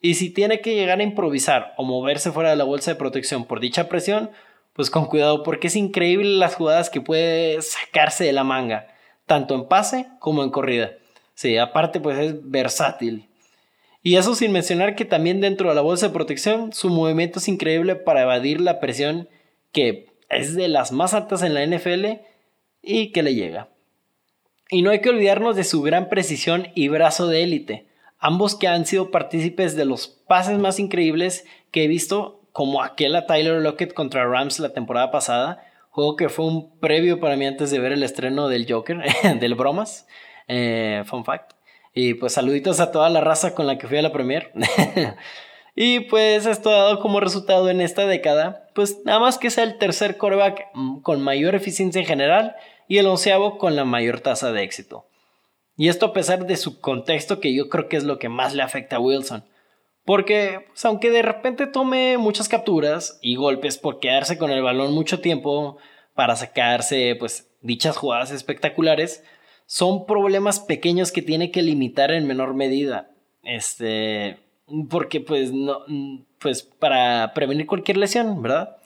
Y si tiene que llegar a improvisar o moverse fuera de la bolsa de protección por dicha presión, pues con cuidado porque es increíble las jugadas que puede sacarse de la manga, tanto en pase como en corrida. Sí, aparte pues es versátil. Y eso sin mencionar que también dentro de la bolsa de protección su movimiento es increíble para evadir la presión que es de las más altas en la NFL y que le llega. Y no hay que olvidarnos de su gran precisión y brazo de élite, ambos que han sido partícipes de los pases más increíbles que he visto como aquel a Tyler Lockett contra Rams la temporada pasada, juego que fue un previo para mí antes de ver el estreno del Joker, (laughs) del Bromas, eh, fun fact. Y pues saluditos a toda la raza con la que fui a la premier. (laughs) y pues esto ha dado como resultado en esta década, pues nada más que sea el tercer coreback mm, con mayor eficiencia en general y el onceavo con la mayor tasa de éxito. Y esto a pesar de su contexto que yo creo que es lo que más le afecta a Wilson. Porque, pues, aunque de repente tome muchas capturas y golpes por quedarse con el balón mucho tiempo para sacarse, pues, dichas jugadas espectaculares, son problemas pequeños que tiene que limitar en menor medida. Este, porque, pues, no, pues, para prevenir cualquier lesión, ¿verdad?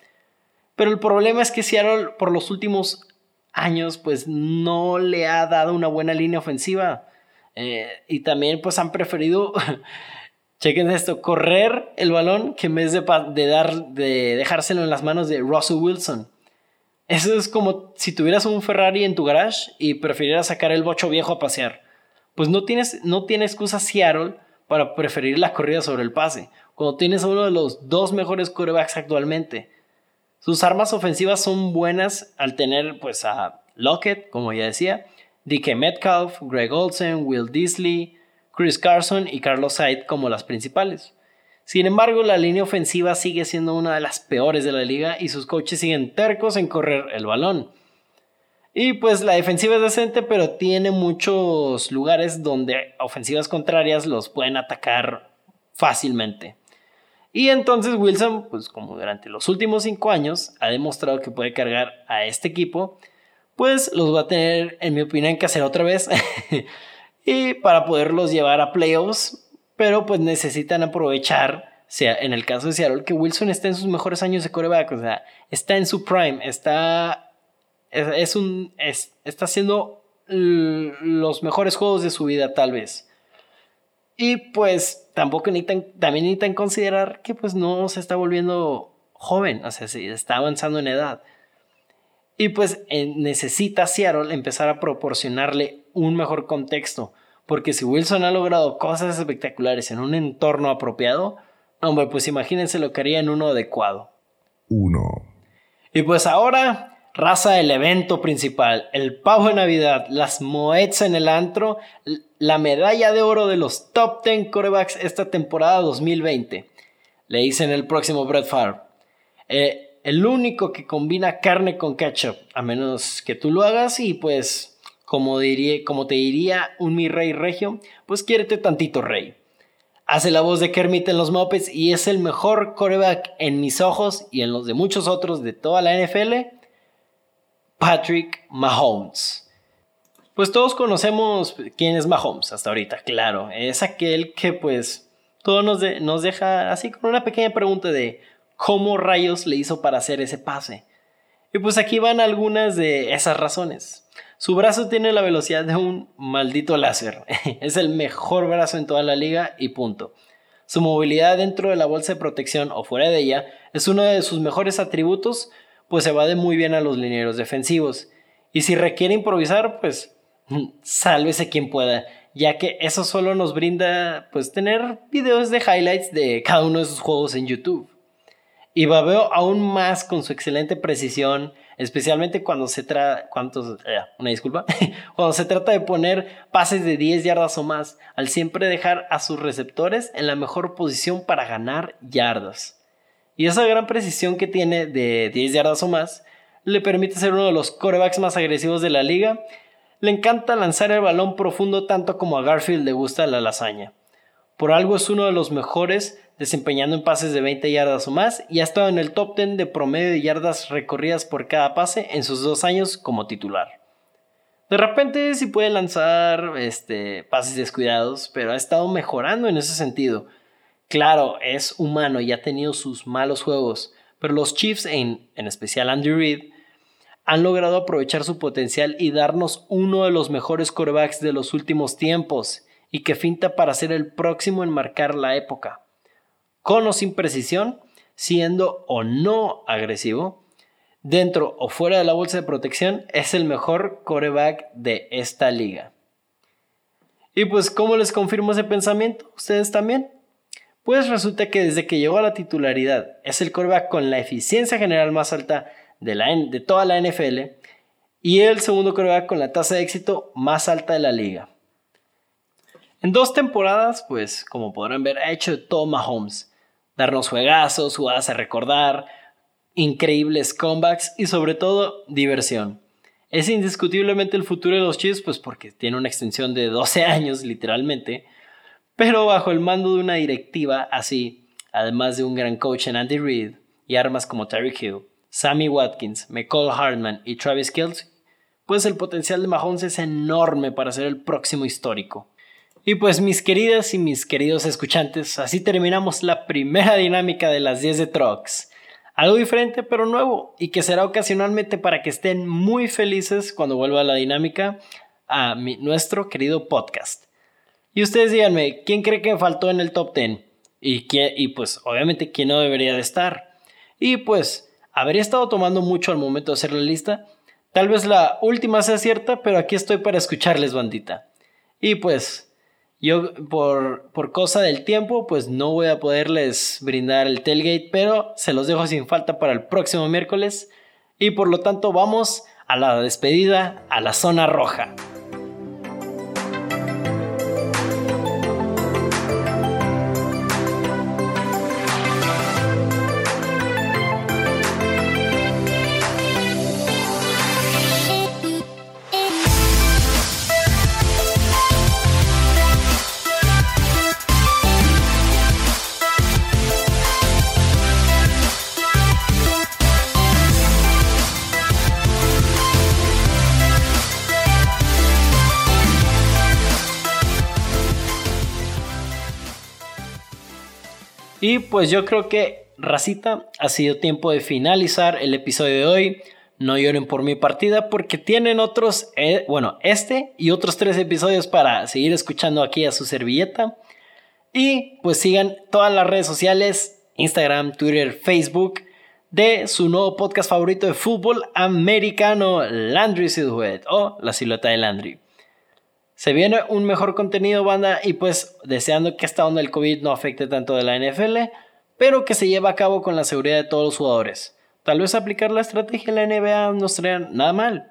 Pero el problema es que Seattle, por los últimos años, pues, no le ha dado una buena línea ofensiva. Eh, y también, pues, han preferido (laughs) Chequen esto, correr el balón que en vez de, dar, de dejárselo en las manos de Russell Wilson. Eso es como si tuvieras un Ferrari en tu garage y prefirieras sacar el bocho viejo a pasear. Pues no, tienes, no tiene excusa Seattle para preferir la corrida sobre el pase, cuando tienes a uno de los dos mejores quarterbacks actualmente. Sus armas ofensivas son buenas al tener pues a Lockett, como ya decía, DK Metcalf, Greg Olsen, Will Disley, Chris Carson y Carlos Hyde como las principales. Sin embargo, la línea ofensiva sigue siendo una de las peores de la liga y sus coaches siguen tercos en correr el balón. Y pues la defensiva es decente, pero tiene muchos lugares donde ofensivas contrarias los pueden atacar fácilmente. Y entonces Wilson, pues como durante los últimos cinco años ha demostrado que puede cargar a este equipo, pues los va a tener, en mi opinión, que hacer otra vez. (laughs) y para poderlos llevar a playoffs, pero pues necesitan aprovechar, sea, en el caso de Seattle, que Wilson está en sus mejores años de coreback, o sea, está en su prime, está, es, un, está haciendo los mejores juegos de su vida tal vez. Y pues tampoco necesitan, también necesitan considerar que pues no se está volviendo joven, o sea, se está avanzando en edad. Y pues necesita Seattle empezar a proporcionarle un mejor contexto, Porque si Wilson ha logrado cosas espectaculares en un entorno apropiado, hombre, pues imagínense lo que haría en uno adecuado. Uno. Y pues ahora, raza el evento principal, el pavo de Navidad, las moeds en el antro, la medalla de oro de los top 10 corebacks esta temporada 2020. Le dicen el próximo Brett Favre. Eh, el único que combina carne con ketchup, a menos que tú lo hagas y pues, como, diría, como te diría un mi rey regio, pues quiérete tantito rey. Hace la voz de Kermit en los Muppets y es el mejor coreback en mis ojos y en los de muchos otros de toda la NFL, Patrick Mahomes. Pues todos conocemos quién es Mahomes hasta ahorita, claro. Es aquel que pues todo nos, nos deja así con una pequeña pregunta de cómo rayos le hizo para hacer ese pase. Y pues aquí van algunas de esas razones. Su brazo tiene la velocidad de un maldito láser. (laughs) es el mejor brazo en toda la liga y punto. Su movilidad dentro de la bolsa de protección o fuera de ella es uno de sus mejores atributos, pues se va de muy bien a los linieros defensivos. Y si requiere improvisar, pues (laughs) sálvese quien pueda, ya que eso solo nos brinda pues tener videos de highlights de cada uno de sus juegos en YouTube. Y babeo aún más con su excelente precisión especialmente cuando se trata, eh, una disculpa, (laughs) cuando se trata de poner pases de 10 yardas o más, al siempre dejar a sus receptores en la mejor posición para ganar yardas. Y esa gran precisión que tiene de 10 yardas o más le permite ser uno de los corebacks más agresivos de la liga. Le encanta lanzar el balón profundo tanto como a Garfield le gusta la lasaña. Por algo es uno de los mejores desempeñando en pases de 20 yardas o más y ha estado en el top 10 de promedio de yardas recorridas por cada pase en sus dos años como titular. De repente sí puede lanzar este, pases descuidados, pero ha estado mejorando en ese sentido. Claro, es humano y ha tenido sus malos juegos, pero los Chiefs, en, en especial Andy Reid, han logrado aprovechar su potencial y darnos uno de los mejores corebacks de los últimos tiempos y que finta para ser el próximo en marcar la época con o sin precisión, siendo o no agresivo, dentro o fuera de la bolsa de protección, es el mejor coreback de esta liga. Y pues, ¿cómo les confirmo ese pensamiento? ¿Ustedes también? Pues resulta que desde que llegó a la titularidad es el coreback con la eficiencia general más alta de, la, de toda la NFL y el segundo coreback con la tasa de éxito más alta de la liga. En dos temporadas, pues como podrán ver, ha hecho todo Mahomes darnos juegazos, jugadas a recordar, increíbles comebacks y sobre todo diversión. Es indiscutiblemente el futuro de los Chiefs, pues porque tiene una extensión de 12 (laughs) años literalmente, pero bajo el mando de una directiva así, además de un gran coach en Andy Reid y armas como Terry Hill, Sammy Watkins, McCall Hartman y Travis Kelce, pues el potencial de Mahomes es enorme para ser el próximo histórico. Y pues mis queridas y mis queridos escuchantes, así terminamos la primera dinámica de las 10 de Trucks. Algo diferente pero nuevo y que será ocasionalmente para que estén muy felices cuando vuelva la dinámica a nuestro querido podcast. Y ustedes díganme, ¿quién cree que faltó en el top 10? Y, y pues obviamente quién no debería de estar. Y pues, habría estado tomando mucho al momento de hacer la lista. Tal vez la última sea cierta, pero aquí estoy para escucharles, bandita. Y pues, yo por, por cosa del tiempo, pues no voy a poderles brindar el tailgate, pero se los dejo sin falta para el próximo miércoles. Y por lo tanto vamos a la despedida a la zona roja. Y pues yo creo que, Racita, ha sido tiempo de finalizar el episodio de hoy. No lloren por mi partida porque tienen otros, eh, bueno, este y otros tres episodios para seguir escuchando aquí a su servilleta. Y pues sigan todas las redes sociales, Instagram, Twitter, Facebook, de su nuevo podcast favorito de fútbol americano, Landry Silhouette o La Silueta de Landry. Se viene un mejor contenido, banda, y pues deseando que esta onda del COVID no afecte tanto de la NFL, pero que se lleve a cabo con la seguridad de todos los jugadores. Tal vez aplicar la estrategia en la NBA no sería nada mal.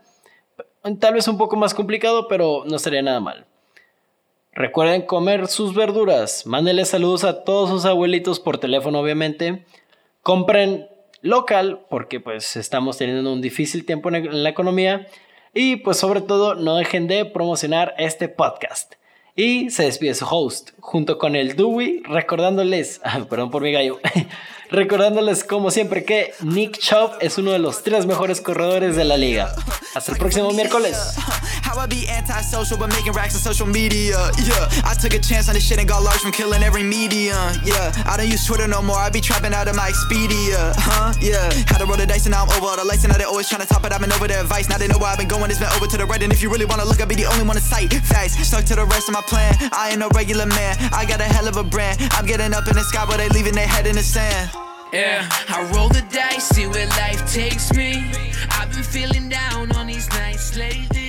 Tal vez un poco más complicado, pero no sería nada mal. Recuerden comer sus verduras. Mándenle saludos a todos sus abuelitos por teléfono, obviamente. Compren local, porque pues estamos teniendo un difícil tiempo en la economía. Y pues sobre todo no dejen de promocionar este podcast. Y se despide su host, junto con el Dewey, recordándoles, (laughs) perdón por mi gallo, (laughs) recordándoles como siempre que Nick Chubb es uno de los tres mejores corredores de la liga. Hasta el próximo miércoles. How I be antisocial but making racks on social media. Yeah, I took a chance on this shit and got large from killing every medium. Yeah, I don't use Twitter no more. I be trapping out of my? Yeah, had to roll the dice and I'm over the lights and now they always top it. No up. Yeah, I roll the dice, see where life takes me. I've been feeling down on these nights lately.